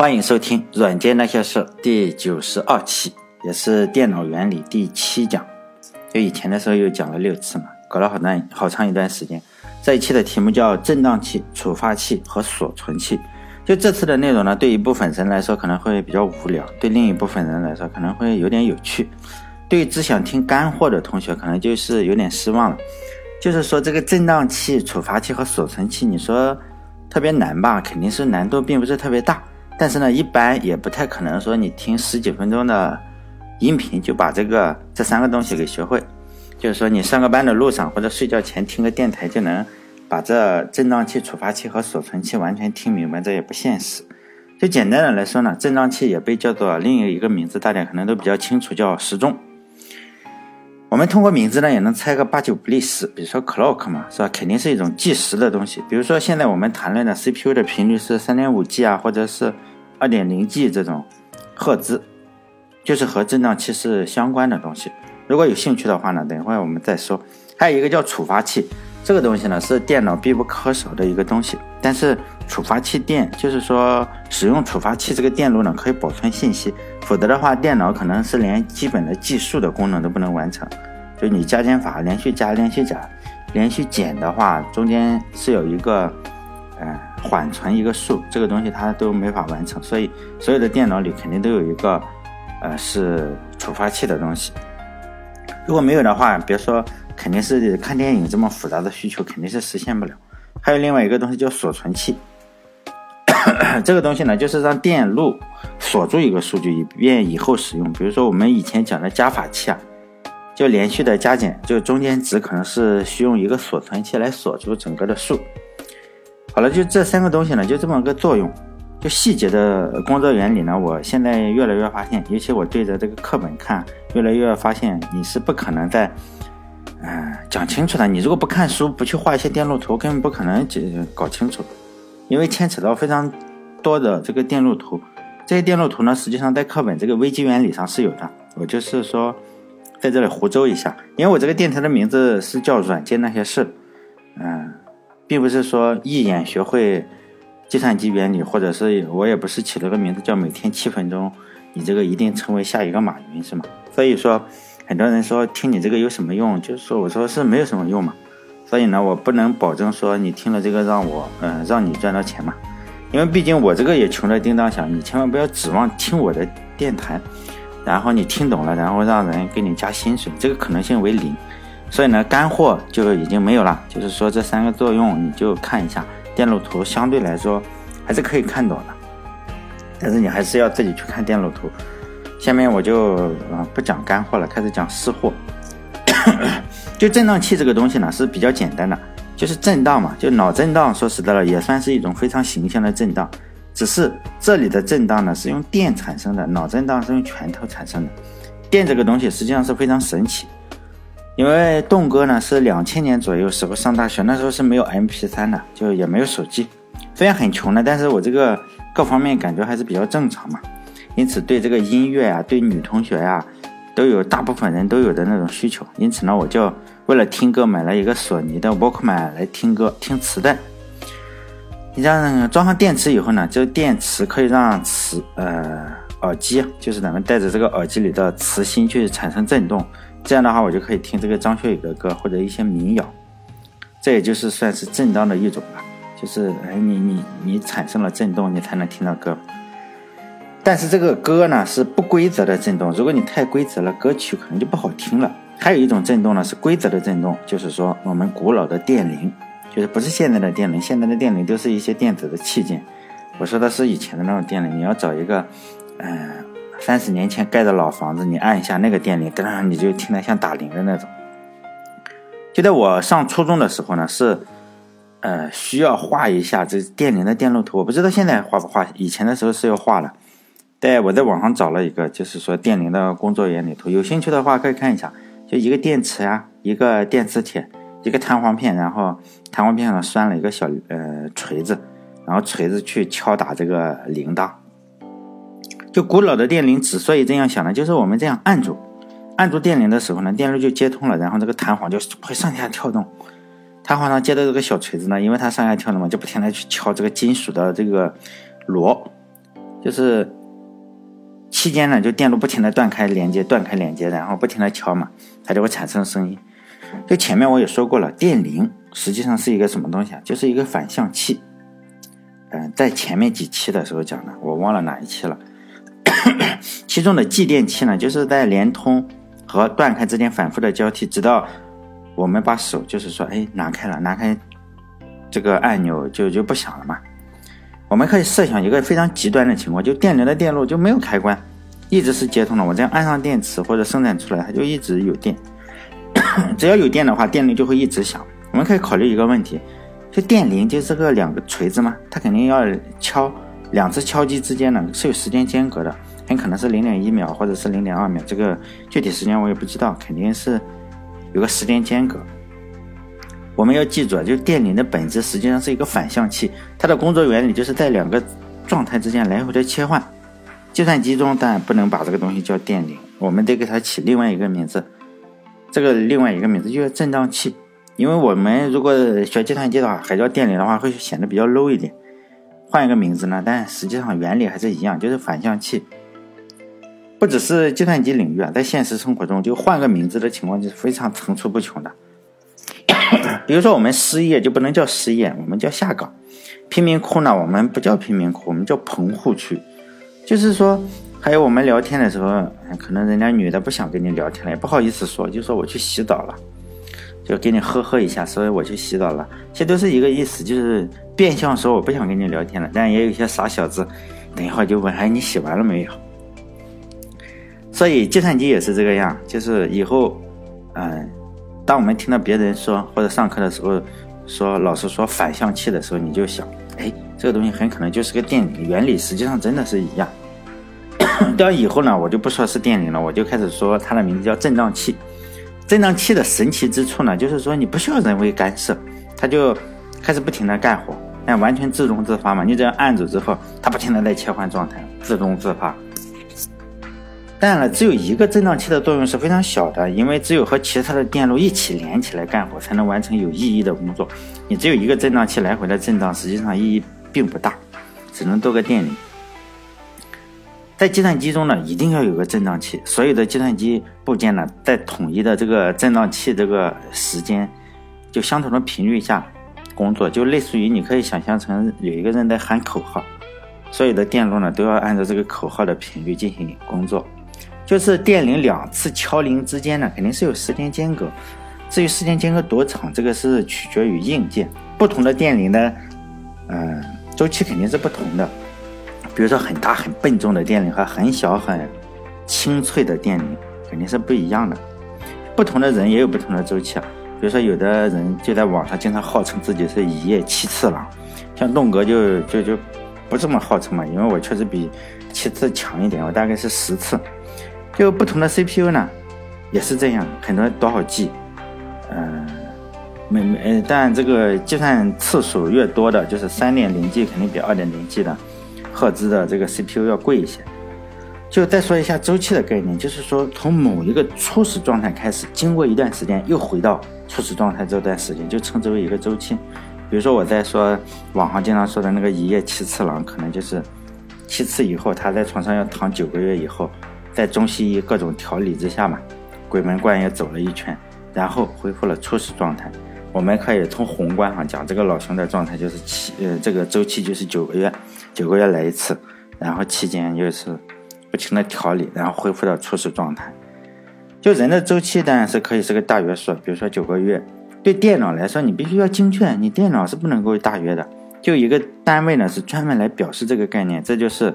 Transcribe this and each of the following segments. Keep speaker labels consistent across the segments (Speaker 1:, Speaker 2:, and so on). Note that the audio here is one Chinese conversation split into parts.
Speaker 1: 欢迎收听《软件那些事》第九十二期，也是电脑原理第七讲。就以前的时候又讲了六次嘛，搞了好段好长一段时间。这一期的题目叫震荡器、触发器和锁存器。就这次的内容呢，对一部分人来说可能会比较无聊，对另一部分人来说可能会有点有趣。对只想听干货的同学，可能就是有点失望了。就是说这个震荡器、触发器和锁存器，你说特别难吧？肯定是难度并不是特别大。但是呢，一般也不太可能说你听十几分钟的音频就把这个这三个东西给学会。就是说你上个班的路上或者睡觉前听个电台就能把这振荡器、触发器和锁存器完全听明白，这也不现实。就简单的来说呢，振荡器也被叫做另一个名字，大家可能都比较清楚，叫时钟。我们通过名字呢也能猜个八九不离十。比如说 clock 嘛，是吧？肯定是一种计时的东西。比如说现在我们谈论的 CPU 的频率是三点五 G 啊，或者是。二点零 G 这种赫兹，就是和振荡器是相关的东西。如果有兴趣的话呢，等会儿我们再说。还有一个叫触发器，这个东西呢是电脑必不可少的一个东西。但是触发器电，就是说使用触发器这个电路呢可以保存信息，否则的话电脑可能是连基本的计数的功能都不能完成。就你加减法连续加、连续加、连续减的话，中间是有一个。嗯，缓存一个数，这个东西它都没法完成，所以所有的电脑里肯定都有一个，呃，是触发器的东西。如果没有的话，别说肯定是看电影这么复杂的需求，肯定是实现不了。还有另外一个东西叫锁存器，这个东西呢，就是让电路锁住一个数据，以便以后使用。比如说我们以前讲的加法器啊，就连续的加减，就中间值可能是需用一个锁存器来锁住整个的数。好了，就这三个东西呢，就这么个作用。就细节的工作原理呢，我现在越来越发现，尤其我对着这个课本看，越来越发现你是不可能在，嗯，讲清楚的。你如果不看书，不去画一些电路图，根本不可能解搞清楚，因为牵扯到非常多的这个电路图。这些电路图呢，实际上在课本这个微机原理上是有的。我就是说，在这里胡诌一下，因为我这个电台的名字是叫软件那些事，嗯。并不是说一眼学会计算机原理，或者是我也不是起了个名字叫每天七分钟，你这个一定成为下一个马云是吗？所以说很多人说听你这个有什么用？就是说我说是没有什么用嘛。所以呢，我不能保证说你听了这个让我嗯让你赚到钱嘛，因为毕竟我这个也穷得叮当响，你千万不要指望听我的电台，然后你听懂了，然后让人给你加薪水，这个可能性为零。所以呢，干货就已经没有了。就是说，这三个作用你就看一下电路图，相对来说还是可以看懂的。但是你还是要自己去看电路图。下面我就啊不讲干货了，开始讲湿货。就振荡器这个东西呢是比较简单的，就是震荡嘛，就脑震荡。说实在了，也算是一种非常形象的震荡。只是这里的震荡呢是用电产生的，脑震荡是用拳头产生的。电这个东西实际上是非常神奇。因为栋哥呢是两千年左右时候上大学，那时候是没有 MP3 的，就也没有手机，虽然很穷的，但是我这个各方面感觉还是比较正常嘛，因此对这个音乐啊，对女同学呀，都有大部分人都有的那种需求，因此呢，我就为了听歌买了一个索尼的 Walkman 来听歌，听磁带。你像装上电池以后呢，这个电池可以让磁呃耳机，就是咱们戴着这个耳机里的磁芯去产生震动。这样的话，我就可以听这个张学友的歌或者一些民谣，这也就是算是震荡的一种吧。就是哎，你你你产生了震动，你才能听到歌。但是这个歌呢是不规则的震动，如果你太规则了，歌曲可能就不好听了。还有一种震动呢是规则的震动，就是说我们古老的电铃，就是不是现在的电铃，现在的电铃都是一些电子的器件。我说的是以前的那种电铃，你要找一个，嗯。三十年前盖的老房子，你按一下那个电铃，噔，你就听得像打铃的那种。就在我上初中的时候呢，是，呃，需要画一下这电铃的电路图。我不知道现在画不画，以前的时候是要画的。对，我在网上找了一个，就是说电铃的工作原理图。有兴趣的话可以看一下，就一个电池呀，一个电磁铁，一个弹簧片，然后弹簧片上拴了一个小呃锤子，然后锤子去敲打这个铃铛。就古老的电铃之所以这样响呢，就是我们这样按住，按住电铃的时候呢，电路就接通了，然后这个弹簧就会上下跳动。弹簧上接的这个小锤子呢，因为它上下跳动嘛，就不停的去敲这个金属的这个螺，就是期间呢，就电路不停的断开连接，断开连接，然后不停的敲嘛，它就会产生声音。就前面我也说过了，电铃实际上是一个什么东西啊？就是一个反向器。嗯，在前面几期的时候讲的，我忘了哪一期了。其中的继电器呢，就是在连通和断开之间反复的交替，直到我们把手就是说，哎，拿开了，拿开这个按钮就就不响了嘛。我们可以设想一个非常极端的情况，就电流的电路就没有开关，一直是接通的。我这样按上电池或者生产出来，它就一直有电。只要有电的话，电铃就会一直响。我们可以考虑一个问题，就电铃就是个两个锤子嘛，它肯定要敲两次敲击之间呢是有时间间隔的，很可能是零点一秒或者是零点二秒，这个具体时间我也不知道，肯定是有个时间间隔。我们要记住啊，就电铃的本质实际上是一个反向器，它的工作原理就是在两个状态之间来回的切换。计算机中当然不能把这个东西叫电铃，我们得给它起另外一个名字。这个另外一个名字就叫振荡器，因为我们如果学计算机的话，还叫电铃的话，会显得比较 low 一点。换一个名字呢，但实际上原理还是一样，就是反向器。不只是计算机领域啊，在现实生活中，就换个名字的情况就是非常层出不穷的。比如说，我们失业就不能叫失业，我们叫下岗；贫民窟呢，我们不叫贫民窟，我们叫棚户区。就是说。还有我们聊天的时候，可能人家女的不想跟你聊天了，也不好意思说，就说我去洗澡了，就给你呵呵一下，所以我去洗澡了。其实都是一个意思，就是变相说我不想跟你聊天了。但也有些傻小子，等一会儿就问：“哎，你洗完了没有？”所以计算机也是这个样，就是以后，嗯，当我们听到别人说或者上课的时候说老师说反向器的时候，你就想：哎，这个东西很可能就是个电铃，原理实际上真的是一样。到以后呢，我就不说是电铃了，我就开始说它的名字叫振荡器。振荡器的神奇之处呢，就是说你不需要人为干涉，它就开始不停的干活，那完全自动自发嘛。你只要按住之后，它不停的在切换状态，自动自发。当然了，只有一个振荡器的作用是非常小的，因为只有和其他的电路一起连起来干活，才能完成有意义的工作。你只有一个振荡器来回的震荡，实际上意义并不大，只能多个电铃。在计算机中呢，一定要有个振荡器。所有的计算机部件呢，在统一的这个振荡器这个时间，就相同的频率下工作，就类似于你可以想象成有一个人在喊口号，所有的电路呢都要按照这个口号的频率进行工作。就是电铃两次敲铃之间呢，肯定是有时间间隔。至于时间间隔多长，这个是取决于硬件，不同的电铃的，嗯，周期肯定是不同的。比如说很大很笨重的电铃和很小很清脆的电铃肯定是不一样的。不同的人也有不同的周期啊。比如说有的人就在网上经常号称自己是一夜七次郎，像栋哥就就就不这么号称嘛，因为我确实比七次强一点，我大概是十次。就不同的 CPU 呢也是这样，很多多少 G，嗯，没没，但这个计算次数越多的，就是三点零 G 肯定比二点零 G 的。赫兹的这个 CPU 要贵一些。就再说一下周期的概念，就是说从某一个初始状态开始，经过一段时间又回到初始状态这段时间，就称之为一个周期。比如说我在说网上经常说的那个一夜七次郎，可能就是七次以后他在床上要躺九个月以后，在中西医各种调理之下嘛，鬼门关也走了一圈，然后恢复了初始状态。我们可以从宏观上讲，这个老兄的状态就是七，呃，这个周期就是九个月，九个月来一次，然后期间又是不停的调理，然后恢复到初始状态。就人的周期当然是可以是个大约数，比如说九个月。对电脑来说，你必须要精确，你电脑是不能够大约的。就一个单位呢，是专门来表示这个概念，这就是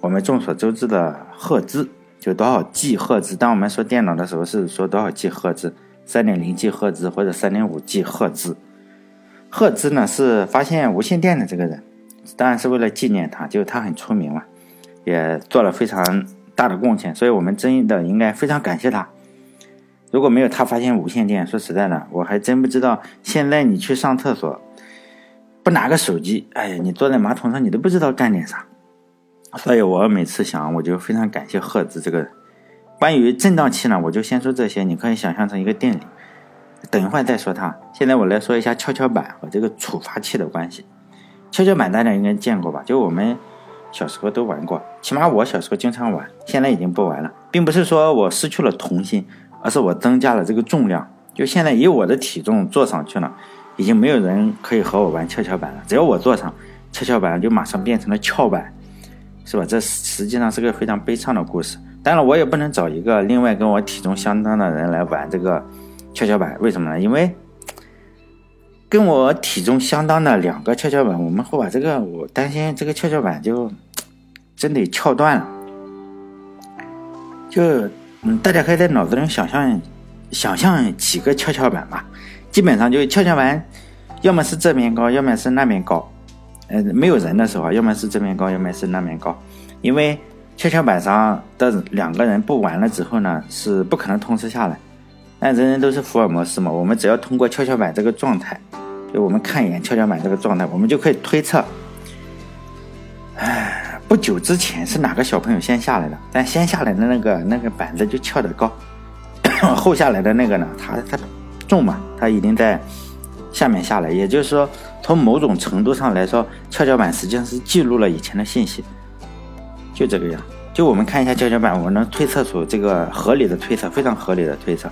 Speaker 1: 我们众所周知的赫兹，就多少 G 赫兹。当我们说电脑的时候，是说多少 G 赫兹。三点零 G 赫兹或者三点五 G 赫兹，赫兹呢是发现无线电的这个人，当然是为了纪念他，就是他很出名了，也做了非常大的贡献，所以我们真的应该非常感谢他。如果没有他发现无线电，说实在的，我还真不知道现在你去上厕所不拿个手机，哎呀，你坐在马桶上你都不知道干点啥。所以我每次想，我就非常感谢赫兹这个。关于振荡器呢，我就先说这些。你可以想象成一个电铃，等一会儿再说它。现在我来说一下跷跷板和这个触发器的关系。跷跷板大家应该见过吧？就我们小时候都玩过，起码我小时候经常玩，现在已经不玩了，并不是说我失去了童心，而是我增加了这个重量。就现在以我的体重坐上去了，已经没有人可以和我玩跷跷板了。只要我坐上跷跷板，就马上变成了翘板，是吧？这实际上是个非常悲伤的故事。当然，我也不能找一个另外跟我体重相当的人来玩这个跷跷板，为什么呢？因为跟我体重相当的两个跷跷板，我们会把这个，我担心这个跷跷板就真得翘断了。就嗯，大家可以在脑子里想象想象几个跷跷板吧，基本上就跷跷板，要么是这边高，要么是那边高。呃，没有人的时候，要么是这边高，要么是那边高，因为。跷跷板上的两个人不玩了之后呢，是不可能同时下来。但人人都是福尔摩斯嘛，我们只要通过跷跷板这个状态，就我们看一眼跷跷板这个状态，我们就可以推测，哎，不久之前是哪个小朋友先下来的？但先下来的那个那个板子就翘得高，后下来的那个呢，他他重嘛，他已经在下面下来。也就是说，从某种程度上来说，跷跷板实际上是记录了以前的信息。就这个样，就我们看一下跷跷板，我能推测出这个合理的推测，非常合理的推测。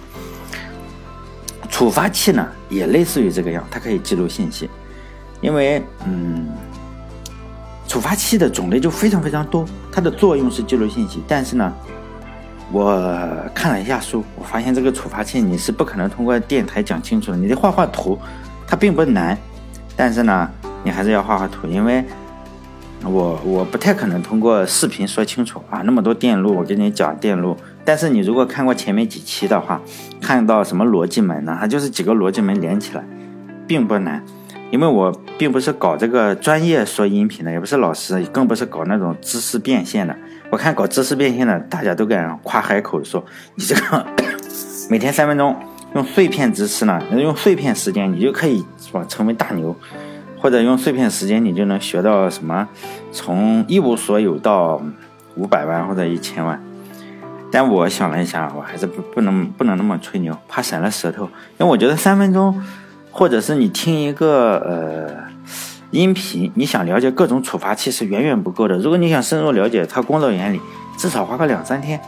Speaker 1: 触发器呢，也类似于这个样，它可以记录信息。因为，嗯，触发器的种类就非常非常多，它的作用是记录信息。但是呢，我看了一下书，我发现这个触发器你是不可能通过电台讲清楚的。你得画画图，它并不难，但是呢，你还是要画画图，因为。我我不太可能通过视频说清楚啊，那么多电路，我跟你讲电路。但是你如果看过前面几期的话，看到什么逻辑门呢？它就是几个逻辑门连起来，并不难。因为我并不是搞这个专业说音频的，也不是老师，更不是搞那种知识变现的。我看搞知识变现的，大家都敢夸海口说，你这个 每天三分钟用碎片知识呢，用碎片时间，你就可以是吧成为大牛。或者用碎片时间，你就能学到什么？从一无所有到五百万或者一千万。但我想了一下，我还是不不能不能那么吹牛，怕闪了舌头。因为我觉得三分钟，或者是你听一个呃音频，你想了解各种触发器是远远不够的。如果你想深入了解它工作原理，至少花个两三天。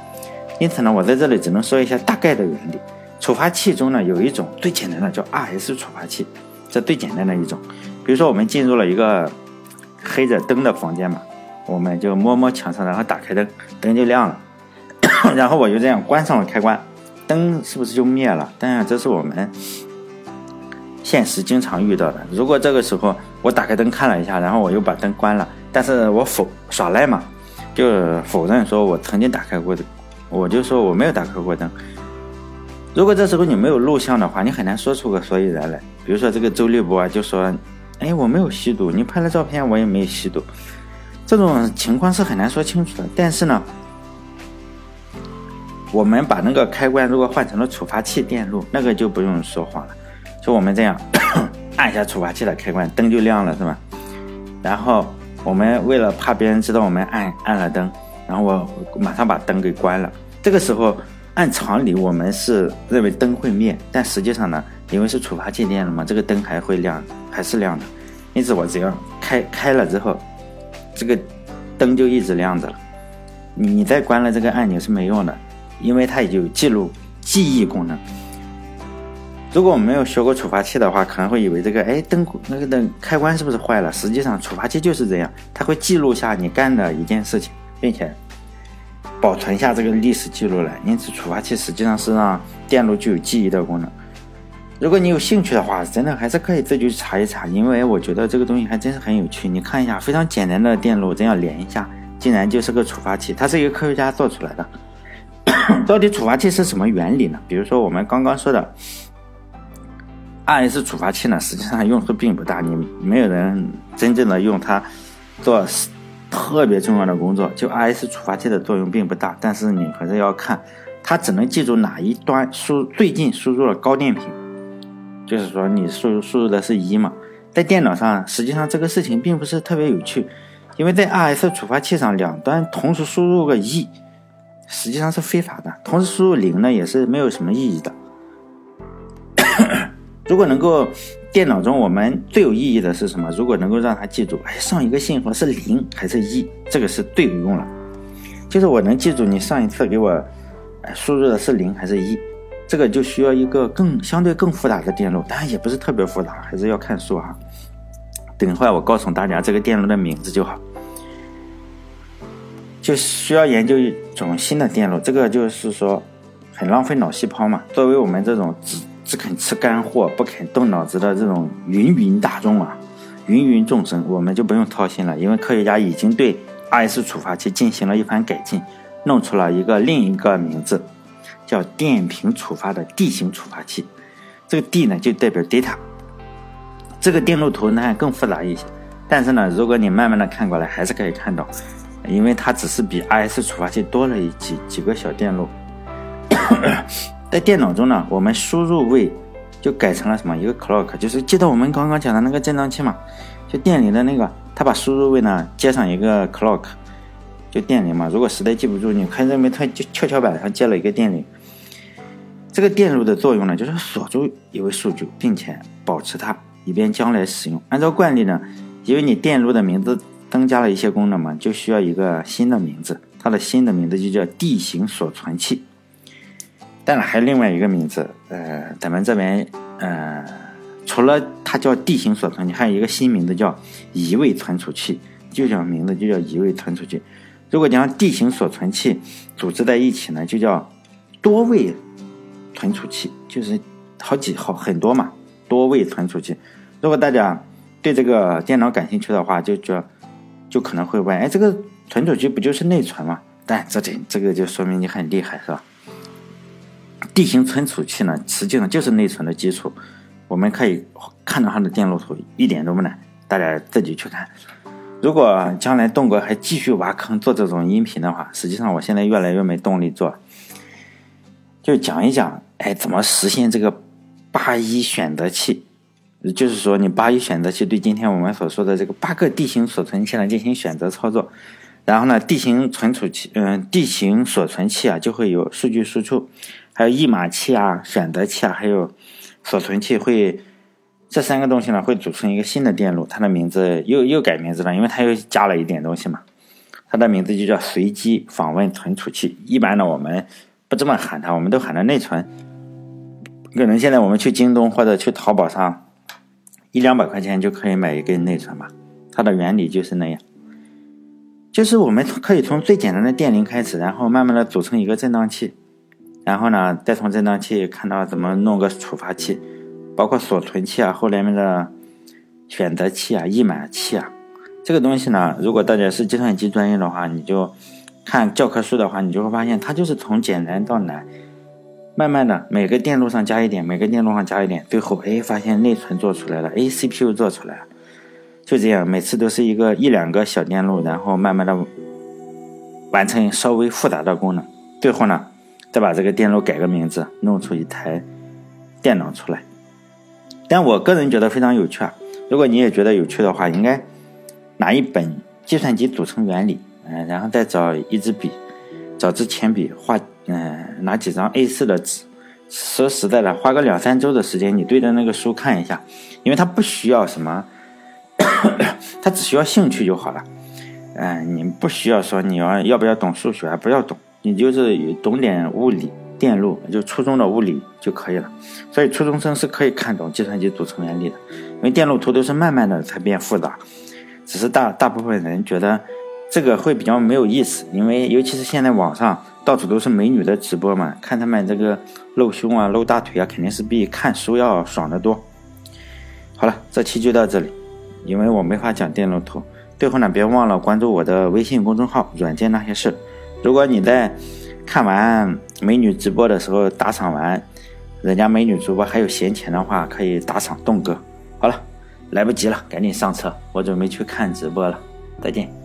Speaker 1: 因此呢，我在这里只能说一下大概的原理。触发器中呢，有一种最简单的叫 RS 触发器，这最简单的一种。比如说，我们进入了一个黑着灯的房间嘛，我们就摸摸墙上，然后打开灯，灯就亮了。然后我就这样关上了开关，灯是不是就灭了？当然，这是我们现实经常遇到的。如果这个时候我打开灯看了一下，然后我又把灯关了，但是我否耍赖嘛，就否认说我曾经打开过的，我就说我没有打开过灯。如果这时候你没有录像的话，你很难说出个所以然来。比如说这个周立波，就说。哎，我没有吸毒，你拍了照片，我也没有吸毒，这种情况是很难说清楚的。但是呢，我们把那个开关如果换成了触发器电路，那个就不用说谎了。就我们这样 按下触发器的开关，灯就亮了，是吧？然后我们为了怕别人知道我们按按了灯，然后我马上把灯给关了。这个时候按常理，我们是认为灯会灭，但实际上呢？因为是触发器电了嘛，这个灯还会亮，还是亮的。因此我只要开开了之后，这个灯就一直亮着了。你再关了这个按钮是没用的，因为它已经有记录记忆功能。如果我们没有学过触发器的话，可能会以为这个哎灯那个灯开关是不是坏了？实际上触发器就是这样，它会记录下你干的一件事情，并且保存下这个历史记录来。因此触发器实际上是让电路具有记忆的功能。如果你有兴趣的话，真的还是可以自己去查一查，因为我觉得这个东西还真是很有趣。你看一下，非常简单的电路这样连一下，竟然就是个触发器，它是一个科学家做出来的。到底触发器是什么原理呢？比如说我们刚刚说的 RS 触发器呢，实际上用处并不大，你没有人真正的用它做特别重要的工作。就 RS 触发器的作用并不大，但是你还是要看，它只能记住哪一端输最近输入了高电平。就是说，你输输入的是一嘛，在电脑上，实际上这个事情并不是特别有趣，因为在 RS 触发器上，两端同时输入个一，实际上是非法的。同时输入零呢，也是没有什么意义的。如果能够电脑中我们最有意义的是什么？如果能够让它记住，哎，上一个信号是零还是一，这个是最有用了。就是我能记住你上一次给我，哎，输入的是零还是一，这个就需要一个更相对更复杂的电路，当然也不是特别复杂，还是要看书啊。等会我告诉大家这个电路的名字就好。就需要研究一种新的电路，这个就是说很浪费脑细胞嘛。作为我们这种只只肯吃干货、不肯动脑子的这种芸芸大众啊，芸芸众生，我们就不用操心了，因为科学家已经对。RS 处罚器进行了一番改进，弄出了一个另一个名字，叫电平触发的 D 型触发器。这个 D 呢就代表 data。这个电路图呢更复杂一些，但是呢，如果你慢慢的看过来，还是可以看到，因为它只是比 RS 触发器多了一几几个小电路。在电脑中呢，我们输入位就改成了什么？一个 clock，就是记得我们刚刚讲的那个振荡器嘛，就电里的那个。他把输入位呢接上一个 clock，就电铃嘛。如果实在记不住，你可以认为他就跷跷板上接了一个电铃。这个电路的作用呢，就是锁住一位数据，并且保持它，以便将来使用。按照惯例呢，因为你电路的名字增加了一些功能嘛，就需要一个新的名字。它的新的名字就叫 D 型锁存器。当然还有另外一个名字，呃，咱们这边，呃。除了它叫地形锁存你，还有一个新名字叫移位存储器，就叫名字就叫移位存储器。如果将地形锁存器组织在一起呢，就叫多位存储器，就是好几好很多嘛，多位存储器。如果大家对这个电脑感兴趣的话，就就就可能会问，哎，这个存储器不就是内存吗？但这这这个就说明你很厉害，是吧地形存储器呢，实际上就是内存的基础。我们可以看到它的电路图，一点都不难，大家自己去看。如果将来栋哥还继续挖坑做这种音频的话，实际上我现在越来越没动力做，就讲一讲，哎，怎么实现这个八一选择器？就是说，你八一选择器对今天我们所说的这个八个地形锁存器来进行选择操作，然后呢地形存储器，嗯地形锁存器啊，就会有数据输出，还有译码器啊、选择器啊，还有。锁存器会这三个东西呢，会组成一个新的电路，它的名字又又改名字了，因为它又加了一点东西嘛。它的名字就叫随机访问存储器。一般呢，我们不这么喊它，我们都喊它内存。可能现在我们去京东或者去淘宝上，一两百块钱就可以买一根内存嘛。它的原理就是那样，就是我们可以从最简单的电铃开始，然后慢慢的组成一个振荡器。然后呢，再从振荡器看到怎么弄个触发器，包括锁存器啊，后来面的选择器啊、译码器啊，这个东西呢，如果大家是计算机专业的话，你就看教科书的话，你就会发现它就是从简单到难，慢慢的每个电路上加一点，每个电路上加一点，最后哎发现内存做出来了哎 CPU 做出来了，就这样，每次都是一个一两个小电路，然后慢慢的完成稍微复杂的功能，最后呢。再把这个电路改个名字，弄出一台电脑出来。但我个人觉得非常有趣啊！如果你也觉得有趣的话，应该拿一本《计算机组成原理》，嗯，然后再找一支笔，找支铅笔，画，嗯，拿几张 A4 的纸。说实在的，花个两三周的时间，你对着那个书看一下，因为它不需要什么，它只需要兴趣就好了。嗯，你不需要说你要要不要懂数学，不要懂。你就是懂点物理、电路，就初中的物理就可以了。所以初中生是可以看懂计算机组成原理的，因为电路图都是慢慢的才变复杂。只是大大部分人觉得这个会比较没有意思，因为尤其是现在网上到处都是美女的直播嘛，看他们这个露胸啊、露大腿啊，肯定是比看书要爽得多。好了，这期就到这里，因为我没法讲电路图。最后呢，别忘了关注我的微信公众号“软件那些事”。如果你在看完美女直播的时候打赏完，人家美女主播还有闲钱的话，可以打赏栋哥。好了，来不及了，赶紧上车，我准备去看直播了。再见。